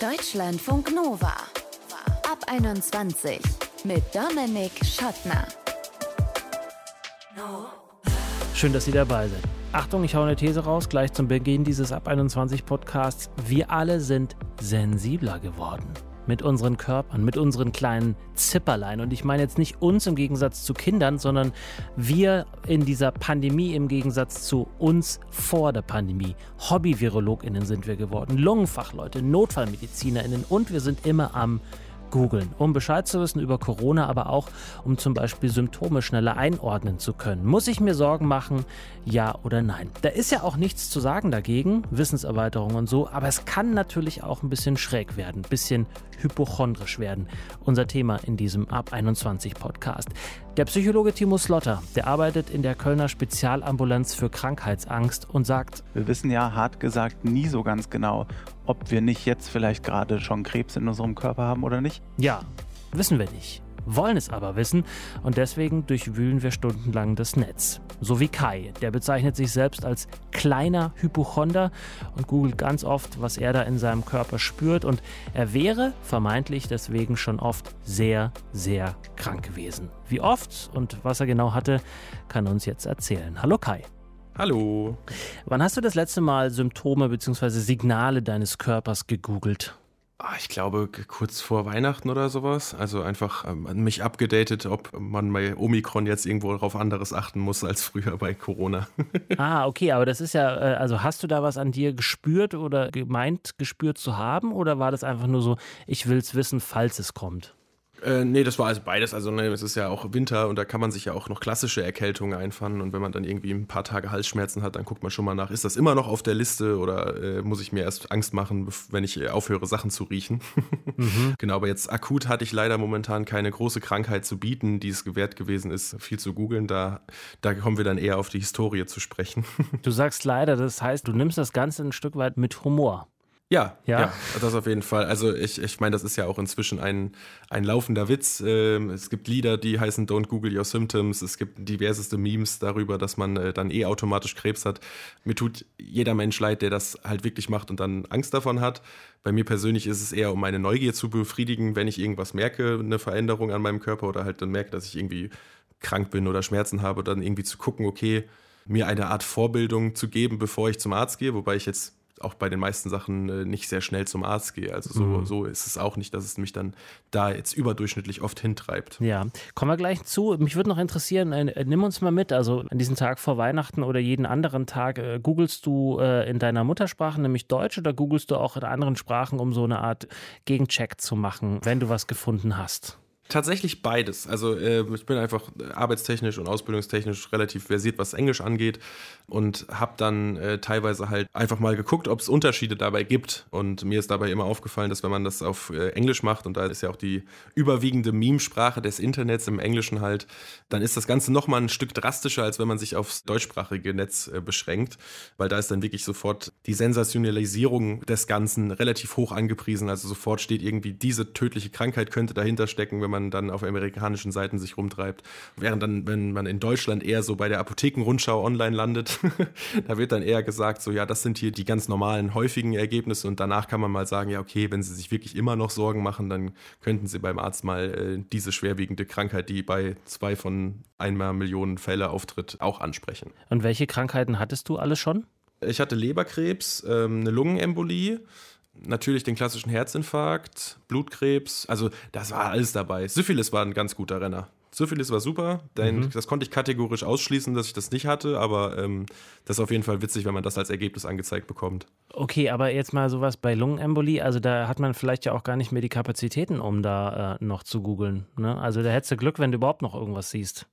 Deutschlandfunk Nova. Ab 21 mit Dominik Schottner. Schön, dass Sie dabei sind. Achtung, ich hau eine These raus, gleich zum Beginn dieses Ab 21 Podcasts. Wir alle sind sensibler geworden mit unseren Körpern, mit unseren kleinen Zipperlein. Und ich meine jetzt nicht uns im Gegensatz zu Kindern, sondern wir in dieser Pandemie im Gegensatz zu uns vor der Pandemie. Hobby-VirologInnen sind wir geworden, Lungenfachleute, NotfallmedizinerInnen und wir sind immer am googeln, um Bescheid zu wissen über Corona, aber auch um zum Beispiel Symptome schneller einordnen zu können. Muss ich mir Sorgen machen, ja oder nein? Da ist ja auch nichts zu sagen dagegen, Wissenserweiterung und so, aber es kann natürlich auch ein bisschen schräg werden, ein bisschen hypochondrisch werden. Unser Thema in diesem Ab 21 Podcast. Der Psychologe Timo Slotter, der arbeitet in der Kölner Spezialambulanz für Krankheitsangst und sagt, wir wissen ja hart gesagt nie so ganz genau, ob wir nicht jetzt vielleicht gerade schon Krebs in unserem Körper haben oder nicht. Ja, wissen wir nicht wollen es aber wissen und deswegen durchwühlen wir stundenlang das Netz. So wie Kai, der bezeichnet sich selbst als kleiner Hypochonder und googelt ganz oft, was er da in seinem Körper spürt und er wäre vermeintlich deswegen schon oft sehr, sehr krank gewesen. Wie oft und was er genau hatte, kann uns jetzt erzählen. Hallo Kai. Hallo. Wann hast du das letzte Mal Symptome bzw. Signale deines Körpers gegoogelt? Ah, ich glaube, kurz vor Weihnachten oder sowas. Also einfach ähm, mich abgedatet, ob man bei Omikron jetzt irgendwo darauf anderes achten muss als früher bei Corona. ah, okay, aber das ist ja, äh, also hast du da was an dir gespürt oder gemeint, gespürt zu haben? Oder war das einfach nur so, ich will es wissen, falls es kommt? Äh, nee, das war also beides. Also ne, es ist ja auch Winter und da kann man sich ja auch noch klassische Erkältungen einfangen. Und wenn man dann irgendwie ein paar Tage Halsschmerzen hat, dann guckt man schon mal nach, ist das immer noch auf der Liste oder äh, muss ich mir erst Angst machen, wenn ich äh, aufhöre, Sachen zu riechen? mhm. Genau, aber jetzt akut hatte ich leider momentan keine große Krankheit zu bieten, die es gewährt gewesen ist, viel zu googeln. Da, da kommen wir dann eher auf die Historie zu sprechen. du sagst leider, das heißt, du nimmst das Ganze ein Stück weit mit Humor. Ja, ja, ja, das auf jeden Fall. Also ich, ich meine, das ist ja auch inzwischen ein, ein laufender Witz. Ähm, es gibt Lieder, die heißen Don't Google Your Symptoms. Es gibt diverseste Memes darüber, dass man äh, dann eh automatisch Krebs hat. Mir tut jeder Mensch leid, der das halt wirklich macht und dann Angst davon hat. Bei mir persönlich ist es eher, um meine Neugier zu befriedigen, wenn ich irgendwas merke, eine Veränderung an meinem Körper oder halt dann merke, dass ich irgendwie krank bin oder Schmerzen habe, dann irgendwie zu gucken, okay, mir eine Art Vorbildung zu geben, bevor ich zum Arzt gehe, wobei ich jetzt auch bei den meisten Sachen äh, nicht sehr schnell zum Arzt gehe. Also so, mhm. so ist es auch nicht, dass es mich dann da jetzt überdurchschnittlich oft hintreibt. Ja, kommen wir gleich zu. Mich würde noch interessieren, äh, nimm uns mal mit. Also an diesem Tag vor Weihnachten oder jeden anderen Tag, äh, googelst du äh, in deiner Muttersprache, nämlich Deutsch, oder googelst du auch in anderen Sprachen, um so eine Art Gegencheck zu machen, wenn du was gefunden hast? Tatsächlich beides. Also äh, ich bin einfach arbeitstechnisch und ausbildungstechnisch relativ versiert, was Englisch angeht und habe dann äh, teilweise halt einfach mal geguckt, ob es Unterschiede dabei gibt. Und mir ist dabei immer aufgefallen, dass wenn man das auf äh, Englisch macht und da ist ja auch die überwiegende Meme-Sprache des Internets im Englischen halt, dann ist das Ganze noch mal ein Stück drastischer, als wenn man sich aufs deutschsprachige Netz äh, beschränkt, weil da ist dann wirklich sofort die Sensationalisierung des Ganzen relativ hoch angepriesen. Also sofort steht irgendwie diese tödliche Krankheit könnte dahinter stecken, wenn man man dann auf amerikanischen Seiten sich rumtreibt. Während dann, wenn man in Deutschland eher so bei der Apothekenrundschau online landet, da wird dann eher gesagt, so ja, das sind hier die ganz normalen, häufigen Ergebnisse und danach kann man mal sagen, ja, okay, wenn Sie sich wirklich immer noch Sorgen machen, dann könnten Sie beim Arzt mal äh, diese schwerwiegende Krankheit, die bei zwei von einmal Millionen Fälle auftritt, auch ansprechen. Und welche Krankheiten hattest du alles schon? Ich hatte Leberkrebs, ähm, eine Lungenembolie, natürlich den klassischen Herzinfarkt, Blutkrebs, also das war alles dabei. Syphilis war ein ganz guter Renner. Syphilis war super, denn mhm. das konnte ich kategorisch ausschließen, dass ich das nicht hatte, aber ähm, das ist auf jeden Fall witzig, wenn man das als Ergebnis angezeigt bekommt. Okay, aber jetzt mal sowas bei Lungenembolie, also da hat man vielleicht ja auch gar nicht mehr die Kapazitäten, um da äh, noch zu googeln. Ne? Also da hättest du Glück, wenn du überhaupt noch irgendwas siehst.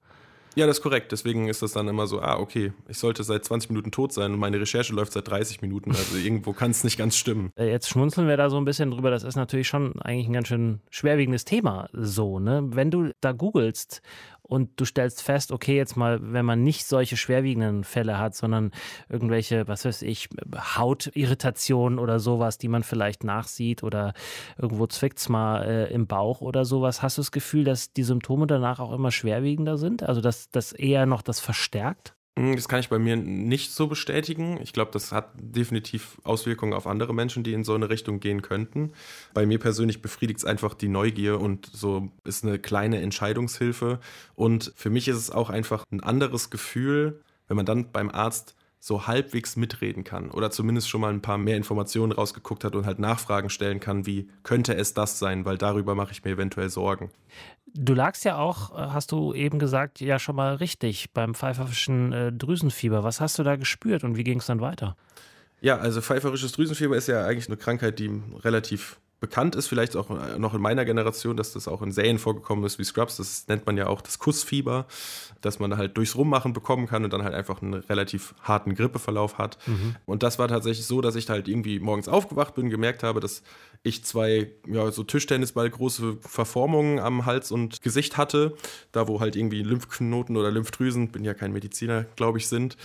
Ja, das ist korrekt. Deswegen ist das dann immer so, ah, okay, ich sollte seit 20 Minuten tot sein und meine Recherche läuft seit 30 Minuten. Also irgendwo kann es nicht ganz stimmen. Äh, jetzt schmunzeln wir da so ein bisschen drüber. Das ist natürlich schon eigentlich ein ganz schön schwerwiegendes Thema so, ne? Wenn du da googelst und du stellst fest, okay, jetzt mal, wenn man nicht solche schwerwiegenden Fälle hat, sondern irgendwelche, was weiß ich, Hautirritationen oder sowas, die man vielleicht nachsieht oder irgendwo zwickt es mal äh, im Bauch oder sowas, hast du das Gefühl, dass die Symptome danach auch immer schwerwiegender sind? Also dass das eher noch das verstärkt? Hm, das kann ich bei mir nicht so bestätigen. Ich glaube, das hat definitiv Auswirkungen auf andere Menschen, die in so eine Richtung gehen könnten. Bei mir persönlich befriedigt es einfach die Neugier und so ist eine kleine Entscheidungshilfe. Und für mich ist es auch einfach ein anderes Gefühl, wenn man dann beim Arzt so halbwegs mitreden kann oder zumindest schon mal ein paar mehr Informationen rausgeguckt hat und halt Nachfragen stellen kann, wie könnte es das sein, weil darüber mache ich mir eventuell Sorgen. Du lagst ja auch, äh, hast du eben gesagt, ja schon mal richtig beim pfeiferischen äh, Drüsenfieber. Was hast du da gespürt und wie ging es dann weiter? Ja, also pfeiferisches Drüsenfieber ist ja eigentlich eine Krankheit, die relativ bekannt ist, vielleicht auch noch in meiner Generation, dass das auch in Serien vorgekommen ist wie Scrubs. Das nennt man ja auch das Kussfieber, dass man halt durchs Rummachen bekommen kann und dann halt einfach einen relativ harten Grippeverlauf hat. Mhm. Und das war tatsächlich so, dass ich halt irgendwie morgens aufgewacht bin, gemerkt habe, dass ich zwei, ja, so Tischtennisball große Verformungen am Hals und Gesicht hatte, da wo halt irgendwie Lymphknoten oder Lymphdrüsen, bin ja kein Mediziner, glaube ich, sind.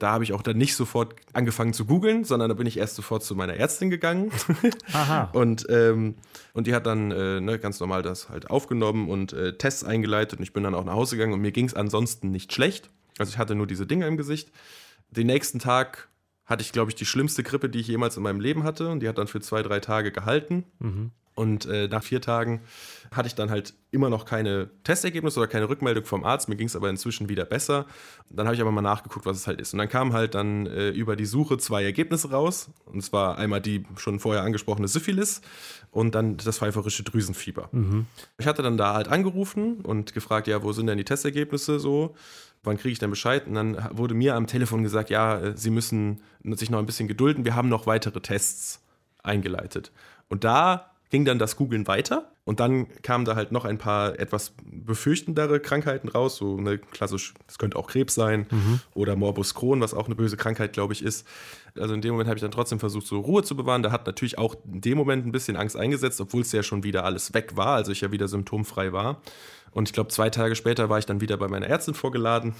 Da habe ich auch dann nicht sofort angefangen zu googeln, sondern da bin ich erst sofort zu meiner Ärztin gegangen. Aha. und, ähm, und die hat dann äh, ne, ganz normal das halt aufgenommen und äh, Tests eingeleitet und ich bin dann auch nach Hause gegangen und mir ging es ansonsten nicht schlecht. Also ich hatte nur diese Dinge im Gesicht. Den nächsten Tag hatte ich, glaube ich, die schlimmste Grippe, die ich jemals in meinem Leben hatte. Und die hat dann für zwei, drei Tage gehalten. Mhm. Und äh, nach vier Tagen hatte ich dann halt immer noch keine Testergebnisse oder keine Rückmeldung vom Arzt. Mir ging es aber inzwischen wieder besser. Dann habe ich aber mal nachgeguckt, was es halt ist. Und dann kamen halt dann äh, über die Suche zwei Ergebnisse raus. Und zwar einmal die schon vorher angesprochene Syphilis und dann das pfeiferische Drüsenfieber. Mhm. Ich hatte dann da halt angerufen und gefragt, ja, wo sind denn die Testergebnisse so? Wann kriege ich denn Bescheid? Und dann wurde mir am Telefon gesagt, ja, äh, Sie müssen sich noch ein bisschen gedulden. Wir haben noch weitere Tests eingeleitet. Und da ging dann das Googlen weiter und dann kamen da halt noch ein paar etwas befürchtendere Krankheiten raus, so eine klassisch, das könnte auch Krebs sein mhm. oder Morbus Crohn, was auch eine böse Krankheit, glaube ich, ist. Also in dem Moment habe ich dann trotzdem versucht, so Ruhe zu bewahren. Da hat natürlich auch in dem Moment ein bisschen Angst eingesetzt, obwohl es ja schon wieder alles weg war, also ich ja wieder symptomfrei war. Und ich glaube, zwei Tage später war ich dann wieder bei meiner Ärztin vorgeladen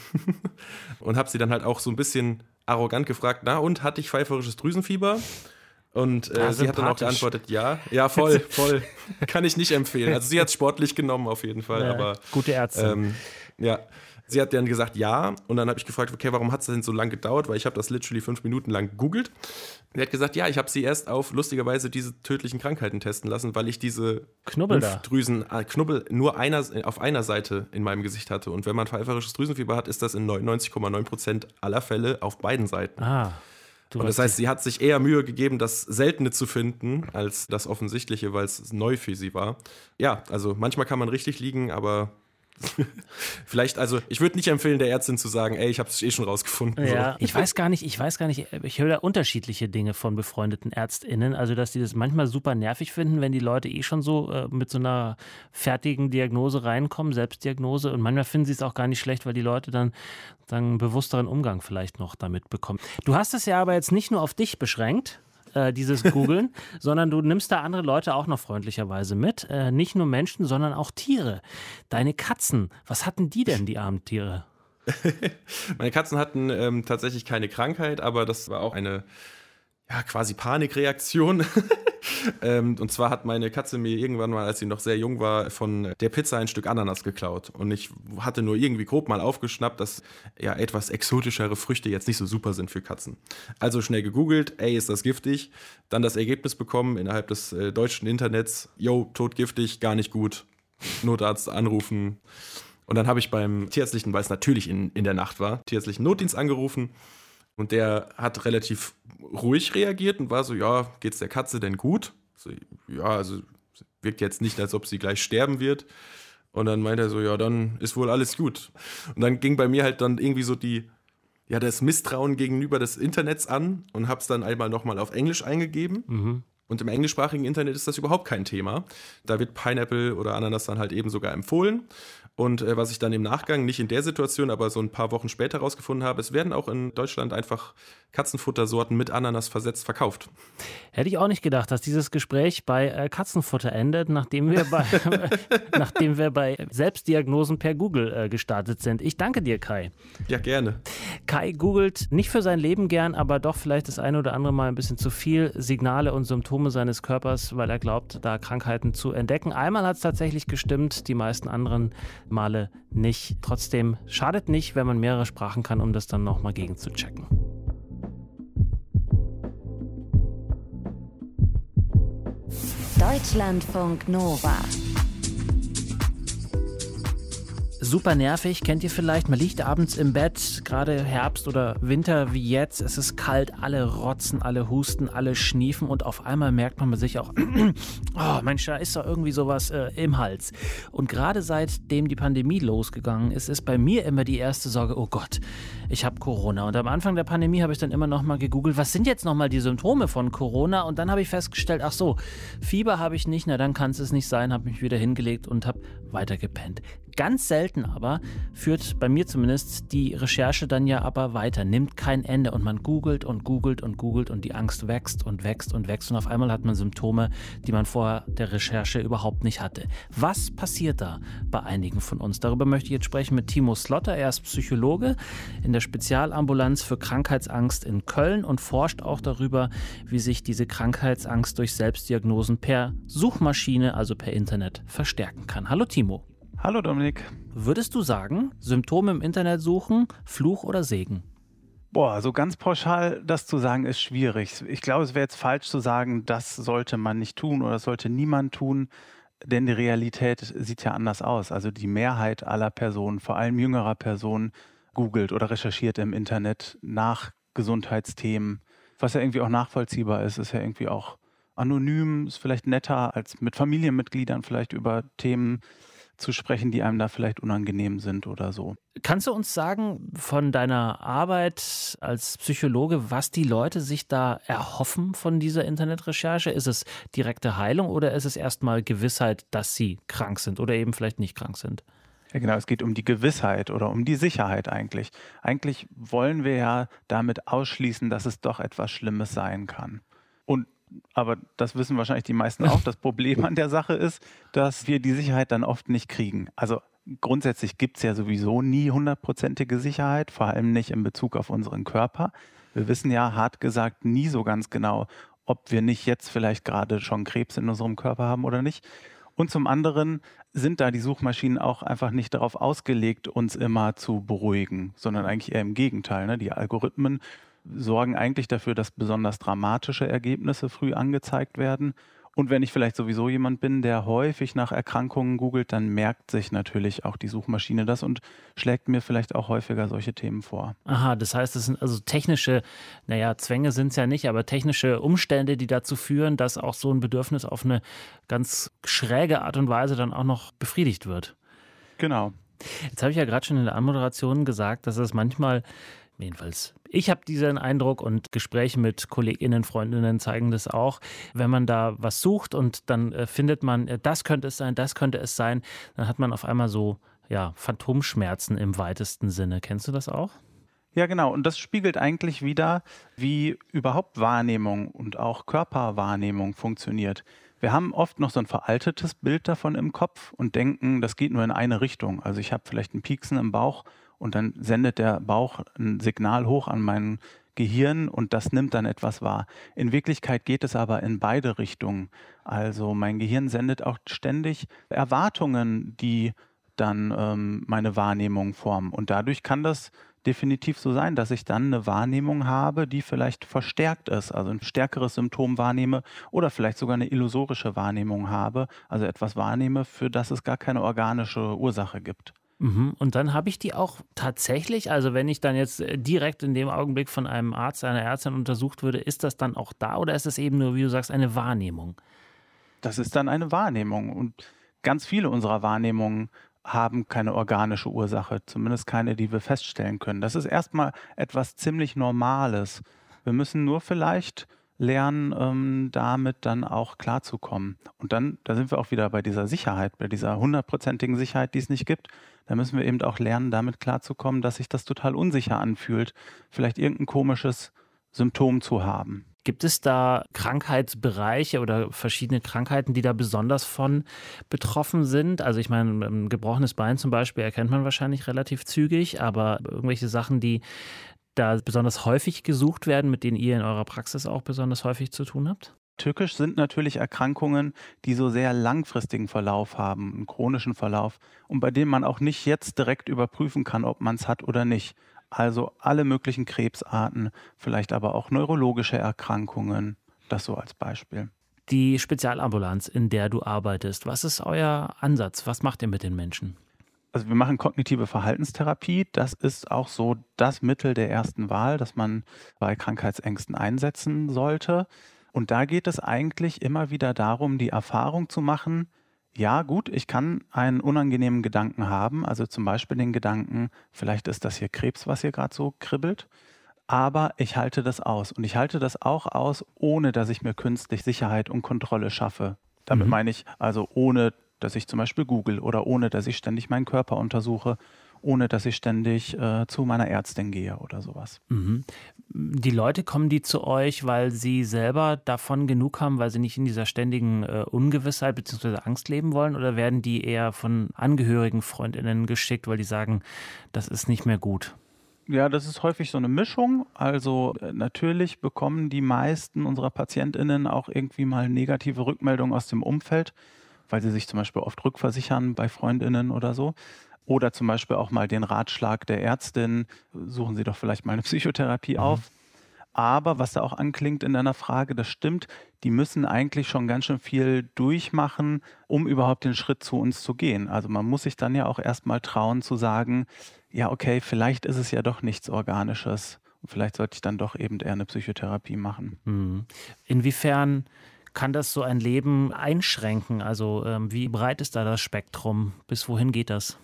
und habe sie dann halt auch so ein bisschen arrogant gefragt, na und, hatte ich pfeiferisches Drüsenfieber? Und äh, sie hat dann auch geantwortet, ja, ja, voll, voll. Kann ich nicht empfehlen. Also sie hat es sportlich genommen auf jeden Fall, ja, aber. Gute Ärzte. Ähm, ja. Sie hat dann gesagt, ja. Und dann habe ich gefragt, okay, warum hat es denn so lange gedauert? Weil ich habe das literally fünf Minuten lang gegoogelt. Sie hat gesagt, ja, ich habe sie erst auf lustigerweise diese tödlichen Krankheiten testen lassen, weil ich diese Knubbel Lymphdrüsen, äh, Knubbel nur einer, auf einer Seite in meinem Gesicht hatte. Und wenn man pfeiferisches Drüsenfieber hat, ist das in 99,9 Prozent aller Fälle auf beiden Seiten. Ah. Du und das heißt, sie hat sich eher Mühe gegeben, das Seltene zu finden, als das Offensichtliche, weil es neu für sie war. Ja, also manchmal kann man richtig liegen, aber Vielleicht, also ich würde nicht empfehlen, der Ärztin zu sagen, ey, ich habe es eh schon rausgefunden. Ja, so. ich weiß gar nicht, ich weiß gar nicht, ich höre da unterschiedliche Dinge von befreundeten ÄrztInnen. Also, dass die das manchmal super nervig finden, wenn die Leute eh schon so äh, mit so einer fertigen Diagnose reinkommen, Selbstdiagnose. Und manchmal finden sie es auch gar nicht schlecht, weil die Leute dann, dann einen bewussteren Umgang vielleicht noch damit bekommen. Du hast es ja aber jetzt nicht nur auf dich beschränkt äh, dieses Googeln, sondern du nimmst da andere Leute auch noch freundlicherweise mit. Äh, nicht nur Menschen, sondern auch Tiere. Deine Katzen, was hatten die denn, die armen Tiere? Meine Katzen hatten ähm, tatsächlich keine Krankheit, aber das war auch eine ja, quasi Panikreaktion. ähm, und zwar hat meine Katze mir irgendwann mal, als sie noch sehr jung war, von der Pizza ein Stück Ananas geklaut. Und ich hatte nur irgendwie grob mal aufgeschnappt, dass ja etwas exotischere Früchte jetzt nicht so super sind für Katzen. Also schnell gegoogelt, ey, ist das giftig? Dann das Ergebnis bekommen innerhalb des äh, deutschen Internets, yo, totgiftig, gar nicht gut. Notarzt anrufen. Und dann habe ich beim tierärztlichen, weil es natürlich in, in der Nacht war, tierärztlichen Notdienst angerufen und der hat relativ ruhig reagiert und war so, ja, geht's der Katze denn gut? So, ja, also wirkt jetzt nicht, als ob sie gleich sterben wird. Und dann meint er so, ja, dann ist wohl alles gut. Und dann ging bei mir halt dann irgendwie so die, ja, das Misstrauen gegenüber des Internets an und hab's dann einmal nochmal auf Englisch eingegeben. Mhm. Und im englischsprachigen Internet ist das überhaupt kein Thema. Da wird Pineapple oder Ananas dann halt eben sogar empfohlen. Und äh, was ich dann im Nachgang, nicht in der Situation, aber so ein paar Wochen später herausgefunden habe, es werden auch in Deutschland einfach Katzenfuttersorten mit Ananas versetzt verkauft. Hätte ich auch nicht gedacht, dass dieses Gespräch bei äh, Katzenfutter endet, nachdem wir bei, nachdem wir bei Selbstdiagnosen per Google äh, gestartet sind. Ich danke dir, Kai. Ja, gerne. Kai googelt nicht für sein Leben gern, aber doch vielleicht das eine oder andere Mal ein bisschen zu viel Signale und Symptome seines Körpers, weil er glaubt, da Krankheiten zu entdecken. Einmal hat es tatsächlich gestimmt, die meisten anderen Male nicht. Trotzdem schadet nicht, wenn man mehrere Sprachen kann, um das dann nochmal gegen zu checken. Deutschlandfunk Nova super nervig, kennt ihr vielleicht. Man liegt abends im Bett, gerade Herbst oder Winter wie jetzt. Es ist kalt, alle rotzen, alle husten, alle schniefen und auf einmal merkt man sich auch, oh Mensch, da ist doch irgendwie sowas äh, im Hals. Und gerade seitdem die Pandemie losgegangen ist, ist bei mir immer die erste Sorge, oh Gott, ich habe Corona. Und am Anfang der Pandemie habe ich dann immer noch mal gegoogelt, was sind jetzt noch mal die Symptome von Corona? Und dann habe ich festgestellt, ach so, Fieber habe ich nicht, na dann kann es nicht sein, habe mich wieder hingelegt und habe weitergepennt. Ganz selten aber führt bei mir zumindest die Recherche dann ja aber weiter, nimmt kein Ende und man googelt und googelt und googelt und die Angst wächst und wächst und wächst und auf einmal hat man Symptome, die man vor der Recherche überhaupt nicht hatte. Was passiert da bei einigen von uns? Darüber möchte ich jetzt sprechen mit Timo Slotter. Er ist Psychologe in der Spezialambulanz für Krankheitsangst in Köln und forscht auch darüber, wie sich diese Krankheitsangst durch Selbstdiagnosen per Suchmaschine, also per Internet, verstärken kann. Hallo Timo. Hallo Dominik. Würdest du sagen, Symptome im Internet suchen, Fluch oder Segen? Boah, so ganz pauschal das zu sagen ist schwierig. Ich glaube, es wäre jetzt falsch zu sagen, das sollte man nicht tun oder das sollte niemand tun, denn die Realität sieht ja anders aus. Also die Mehrheit aller Personen, vor allem jüngerer Personen, googelt oder recherchiert im Internet nach Gesundheitsthemen, was ja irgendwie auch nachvollziehbar ist, ist ja irgendwie auch anonym, ist vielleicht netter als mit Familienmitgliedern vielleicht über Themen zu sprechen, die einem da vielleicht unangenehm sind oder so. Kannst du uns sagen von deiner Arbeit als Psychologe, was die Leute sich da erhoffen von dieser Internetrecherche? Ist es direkte Heilung oder ist es erstmal Gewissheit, dass sie krank sind oder eben vielleicht nicht krank sind? Ja, genau, es geht um die Gewissheit oder um die Sicherheit eigentlich. Eigentlich wollen wir ja damit ausschließen, dass es doch etwas Schlimmes sein kann. Und aber das wissen wahrscheinlich die meisten auch. Das Problem an der Sache ist, dass wir die Sicherheit dann oft nicht kriegen. Also grundsätzlich gibt es ja sowieso nie hundertprozentige Sicherheit, vor allem nicht in Bezug auf unseren Körper. Wir wissen ja hart gesagt nie so ganz genau, ob wir nicht jetzt vielleicht gerade schon Krebs in unserem Körper haben oder nicht. Und zum anderen sind da die Suchmaschinen auch einfach nicht darauf ausgelegt, uns immer zu beruhigen, sondern eigentlich eher im Gegenteil. Ne? Die Algorithmen sorgen eigentlich dafür, dass besonders dramatische Ergebnisse früh angezeigt werden. Und wenn ich vielleicht sowieso jemand bin, der häufig nach Erkrankungen googelt, dann merkt sich natürlich auch die Suchmaschine das und schlägt mir vielleicht auch häufiger solche Themen vor. Aha, das heißt, es sind also technische, naja, Zwänge sind es ja nicht, aber technische Umstände, die dazu führen, dass auch so ein Bedürfnis auf eine ganz schräge Art und Weise dann auch noch befriedigt wird. Genau. Jetzt habe ich ja gerade schon in der Anmoderation gesagt, dass es manchmal Jedenfalls, ich habe diesen Eindruck und Gespräche mit Kolleginnen, Freundinnen zeigen das auch. Wenn man da was sucht und dann äh, findet man, äh, das könnte es sein, das könnte es sein, dann hat man auf einmal so ja, Phantomschmerzen im weitesten Sinne. Kennst du das auch? Ja, genau. Und das spiegelt eigentlich wieder, wie überhaupt Wahrnehmung und auch Körperwahrnehmung funktioniert. Wir haben oft noch so ein veraltetes Bild davon im Kopf und denken, das geht nur in eine Richtung. Also ich habe vielleicht einen Pieksen im Bauch und dann sendet der Bauch ein Signal hoch an mein Gehirn und das nimmt dann etwas wahr. In Wirklichkeit geht es aber in beide Richtungen. Also mein Gehirn sendet auch ständig Erwartungen, die dann ähm, meine Wahrnehmung formen. Und dadurch kann das definitiv so sein, dass ich dann eine Wahrnehmung habe, die vielleicht verstärkt ist, also ein stärkeres Symptom wahrnehme oder vielleicht sogar eine illusorische Wahrnehmung habe, also etwas wahrnehme, für das es gar keine organische Ursache gibt. Mhm. Und dann habe ich die auch tatsächlich, also wenn ich dann jetzt äh, direkt in dem Augenblick von einem Arzt, einer Ärztin untersucht würde, ist das dann auch da oder ist es eben nur, wie du sagst, eine Wahrnehmung? Das ist dann eine Wahrnehmung. Und ganz viele unserer Wahrnehmungen haben keine organische Ursache, zumindest keine, die wir feststellen können. Das ist erstmal etwas ziemlich Normales. Wir müssen nur vielleicht lernen, ähm, damit dann auch klarzukommen. Und dann, da sind wir auch wieder bei dieser Sicherheit, bei dieser hundertprozentigen Sicherheit, die es nicht gibt. Da müssen wir eben auch lernen, damit klarzukommen, dass sich das total unsicher anfühlt, vielleicht irgendein komisches Symptom zu haben. Gibt es da Krankheitsbereiche oder verschiedene Krankheiten, die da besonders von betroffen sind? Also ich meine, ein gebrochenes Bein zum Beispiel erkennt man wahrscheinlich relativ zügig, aber irgendwelche Sachen, die da besonders häufig gesucht werden, mit denen ihr in eurer Praxis auch besonders häufig zu tun habt? Tückisch sind natürlich Erkrankungen, die so sehr langfristigen Verlauf haben, einen chronischen Verlauf und bei denen man auch nicht jetzt direkt überprüfen kann, ob man es hat oder nicht. Also alle möglichen Krebsarten, vielleicht aber auch neurologische Erkrankungen, das so als Beispiel. Die Spezialambulanz, in der du arbeitest, was ist euer Ansatz? Was macht ihr mit den Menschen? Also wir machen kognitive Verhaltenstherapie. Das ist auch so das Mittel der ersten Wahl, das man bei Krankheitsängsten einsetzen sollte. Und da geht es eigentlich immer wieder darum, die Erfahrung zu machen, ja gut, ich kann einen unangenehmen Gedanken haben, also zum Beispiel den Gedanken, vielleicht ist das hier Krebs, was hier gerade so kribbelt, aber ich halte das aus. Und ich halte das auch aus, ohne dass ich mir künstlich Sicherheit und Kontrolle schaffe. Damit mhm. meine ich also ohne, dass ich zum Beispiel google oder ohne, dass ich ständig meinen Körper untersuche ohne dass ich ständig äh, zu meiner Ärztin gehe oder sowas. Mhm. Die Leute kommen die zu euch, weil sie selber davon genug haben, weil sie nicht in dieser ständigen äh, Ungewissheit bzw. Angst leben wollen oder werden die eher von Angehörigen, Freundinnen geschickt, weil die sagen, das ist nicht mehr gut? Ja, das ist häufig so eine Mischung. Also äh, natürlich bekommen die meisten unserer Patientinnen auch irgendwie mal negative Rückmeldungen aus dem Umfeld, weil sie sich zum Beispiel oft rückversichern bei Freundinnen oder so. Oder zum Beispiel auch mal den Ratschlag der Ärztin, suchen Sie doch vielleicht mal eine Psychotherapie mhm. auf. Aber was da auch anklingt in deiner Frage, das stimmt, die müssen eigentlich schon ganz schön viel durchmachen, um überhaupt den Schritt zu uns zu gehen. Also man muss sich dann ja auch erstmal trauen zu sagen, ja, okay, vielleicht ist es ja doch nichts Organisches. Und vielleicht sollte ich dann doch eben eher eine Psychotherapie machen. Mhm. Inwiefern kann das so ein Leben einschränken? Also ähm, wie breit ist da das Spektrum? Bis wohin geht das?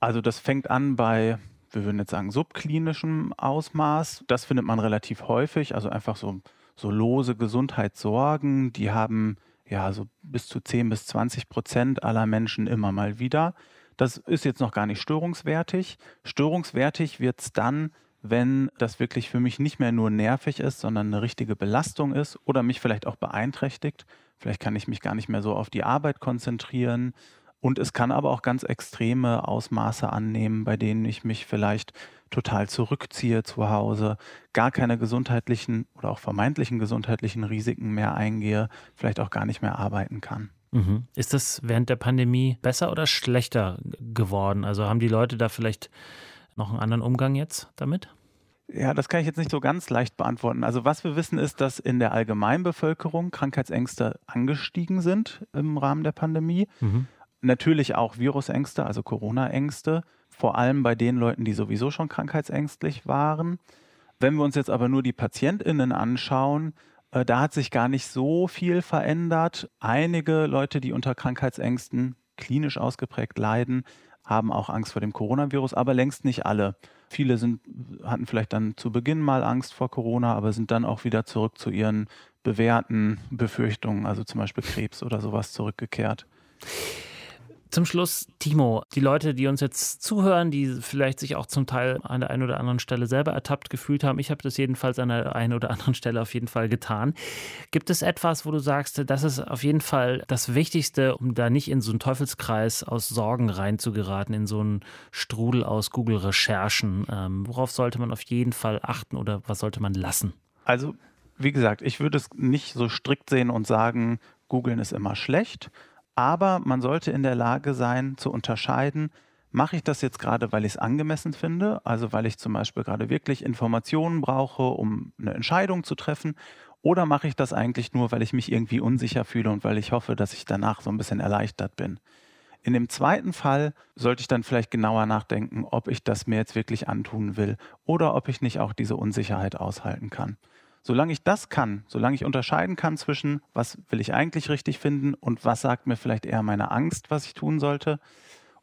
Also das fängt an bei, wir würden jetzt sagen, subklinischem Ausmaß. Das findet man relativ häufig. Also einfach so, so lose Gesundheitssorgen, die haben ja so bis zu 10 bis 20 Prozent aller Menschen immer mal wieder. Das ist jetzt noch gar nicht störungswertig. Störungswertig wird es dann, wenn das wirklich für mich nicht mehr nur nervig ist, sondern eine richtige Belastung ist oder mich vielleicht auch beeinträchtigt. Vielleicht kann ich mich gar nicht mehr so auf die Arbeit konzentrieren und es kann aber auch ganz extreme Ausmaße annehmen, bei denen ich mich vielleicht total zurückziehe zu Hause, gar keine gesundheitlichen oder auch vermeintlichen gesundheitlichen Risiken mehr eingehe, vielleicht auch gar nicht mehr arbeiten kann. Mhm. Ist das während der Pandemie besser oder schlechter geworden? Also haben die Leute da vielleicht noch einen anderen Umgang jetzt damit? Ja, das kann ich jetzt nicht so ganz leicht beantworten. Also was wir wissen ist, dass in der Allgemeinbevölkerung Krankheitsängste angestiegen sind im Rahmen der Pandemie. Mhm. Natürlich auch Virusängste, also Corona-Ängste, vor allem bei den Leuten, die sowieso schon krankheitsängstlich waren. Wenn wir uns jetzt aber nur die PatientInnen anschauen, äh, da hat sich gar nicht so viel verändert. Einige Leute, die unter Krankheitsängsten klinisch ausgeprägt leiden, haben auch Angst vor dem Coronavirus, aber längst nicht alle. Viele sind, hatten vielleicht dann zu Beginn mal Angst vor Corona, aber sind dann auch wieder zurück zu ihren bewährten Befürchtungen, also zum Beispiel Krebs oder sowas zurückgekehrt. Zum Schluss, Timo, die Leute, die uns jetzt zuhören, die vielleicht sich auch zum Teil an der einen oder anderen Stelle selber ertappt gefühlt haben, ich habe das jedenfalls an der einen oder anderen Stelle auf jeden Fall getan. Gibt es etwas, wo du sagst, das ist auf jeden Fall das Wichtigste, um da nicht in so einen Teufelskreis aus Sorgen reinzugeraten, in so einen Strudel aus Google-Recherchen? Ähm, worauf sollte man auf jeden Fall achten oder was sollte man lassen? Also, wie gesagt, ich würde es nicht so strikt sehen und sagen, googeln ist immer schlecht aber man sollte in der Lage sein zu unterscheiden, mache ich das jetzt gerade, weil ich es angemessen finde, also weil ich zum Beispiel gerade wirklich Informationen brauche, um eine Entscheidung zu treffen, oder mache ich das eigentlich nur, weil ich mich irgendwie unsicher fühle und weil ich hoffe, dass ich danach so ein bisschen erleichtert bin. In dem zweiten Fall sollte ich dann vielleicht genauer nachdenken, ob ich das mir jetzt wirklich antun will oder ob ich nicht auch diese Unsicherheit aushalten kann. Solange ich das kann, solange ich unterscheiden kann zwischen, was will ich eigentlich richtig finden und was sagt mir vielleicht eher meine Angst, was ich tun sollte,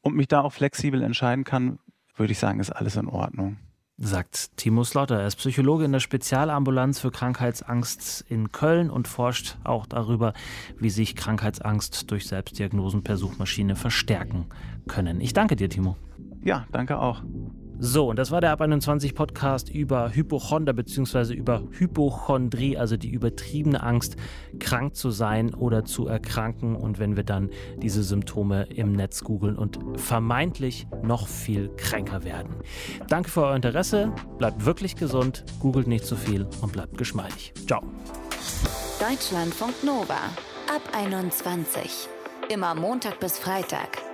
und mich da auch flexibel entscheiden kann, würde ich sagen, ist alles in Ordnung. Sagt Timo Slotter. Er ist Psychologe in der Spezialambulanz für Krankheitsangst in Köln und forscht auch darüber, wie sich Krankheitsangst durch Selbstdiagnosen per Suchmaschine verstärken können. Ich danke dir, Timo. Ja, danke auch. So, und das war der Ab 21 Podcast über Hypochonder bzw. über Hypochondrie, also die übertriebene Angst, krank zu sein oder zu erkranken. Und wenn wir dann diese Symptome im Netz googeln und vermeintlich noch viel kränker werden. Danke für euer Interesse, bleibt wirklich gesund, googelt nicht zu viel und bleibt geschmeidig. Ciao. Deutschlandfunk Nova. Ab 21. Immer Montag bis Freitag